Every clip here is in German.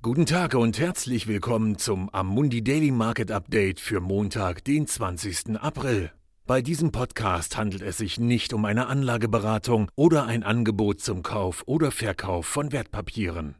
Guten Tag und herzlich willkommen zum Amundi Daily Market Update für Montag, den 20. April. Bei diesem Podcast handelt es sich nicht um eine Anlageberatung oder ein Angebot zum Kauf oder Verkauf von Wertpapieren.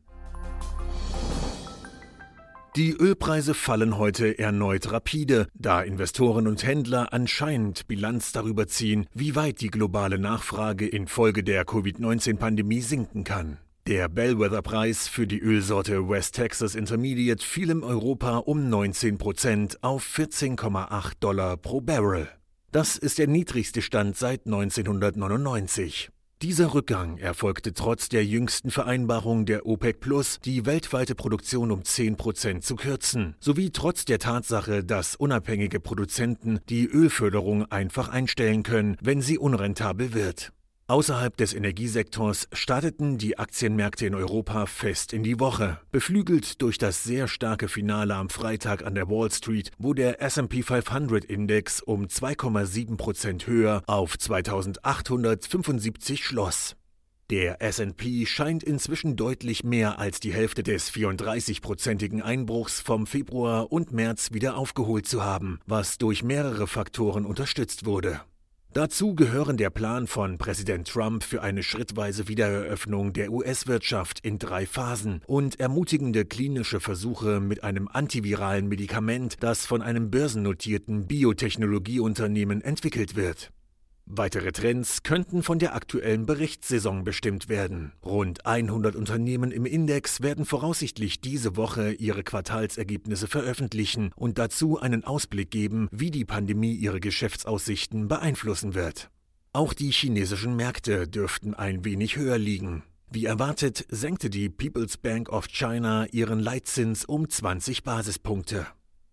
Die Ölpreise fallen heute erneut rapide, da Investoren und Händler anscheinend Bilanz darüber ziehen, wie weit die globale Nachfrage infolge der Covid-19-Pandemie sinken kann. Der Bellwether-Preis für die Ölsorte West Texas Intermediate fiel in Europa um 19 Prozent auf 14,8 Dollar pro Barrel. Das ist der niedrigste Stand seit 1999. Dieser Rückgang erfolgte trotz der jüngsten Vereinbarung der OPEC Plus, die weltweite Produktion um 10 Prozent zu kürzen, sowie trotz der Tatsache, dass unabhängige Produzenten die Ölförderung einfach einstellen können, wenn sie unrentabel wird. Außerhalb des Energiesektors starteten die Aktienmärkte in Europa fest in die Woche. Beflügelt durch das sehr starke Finale am Freitag an der Wall Street, wo der SP 500 Index um 2,7 Prozent höher auf 2875 schloss. Der SP scheint inzwischen deutlich mehr als die Hälfte des 34-prozentigen Einbruchs vom Februar und März wieder aufgeholt zu haben, was durch mehrere Faktoren unterstützt wurde. Dazu gehören der Plan von Präsident Trump für eine schrittweise Wiedereröffnung der US-Wirtschaft in drei Phasen und ermutigende klinische Versuche mit einem antiviralen Medikament, das von einem börsennotierten Biotechnologieunternehmen entwickelt wird. Weitere Trends könnten von der aktuellen Berichtssaison bestimmt werden. Rund 100 Unternehmen im Index werden voraussichtlich diese Woche ihre Quartalsergebnisse veröffentlichen und dazu einen Ausblick geben, wie die Pandemie ihre Geschäftsaussichten beeinflussen wird. Auch die chinesischen Märkte dürften ein wenig höher liegen. Wie erwartet senkte die People's Bank of China ihren Leitzins um 20 Basispunkte.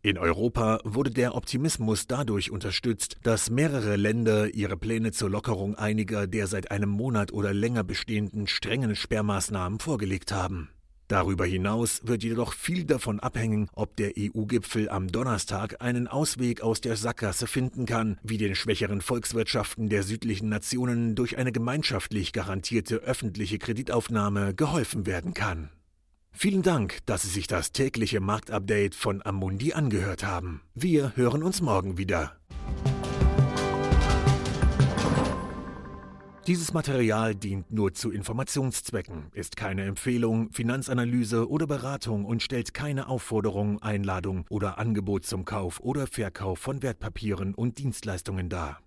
In Europa wurde der Optimismus dadurch unterstützt, dass mehrere Länder ihre Pläne zur Lockerung einiger der seit einem Monat oder länger bestehenden strengen Sperrmaßnahmen vorgelegt haben. Darüber hinaus wird jedoch viel davon abhängen, ob der EU-Gipfel am Donnerstag einen Ausweg aus der Sackgasse finden kann, wie den schwächeren Volkswirtschaften der südlichen Nationen durch eine gemeinschaftlich garantierte öffentliche Kreditaufnahme geholfen werden kann. Vielen Dank, dass Sie sich das tägliche Marktupdate von Amundi angehört haben. Wir hören uns morgen wieder. Dieses Material dient nur zu Informationszwecken, ist keine Empfehlung, Finanzanalyse oder Beratung und stellt keine Aufforderung, Einladung oder Angebot zum Kauf oder Verkauf von Wertpapieren und Dienstleistungen dar.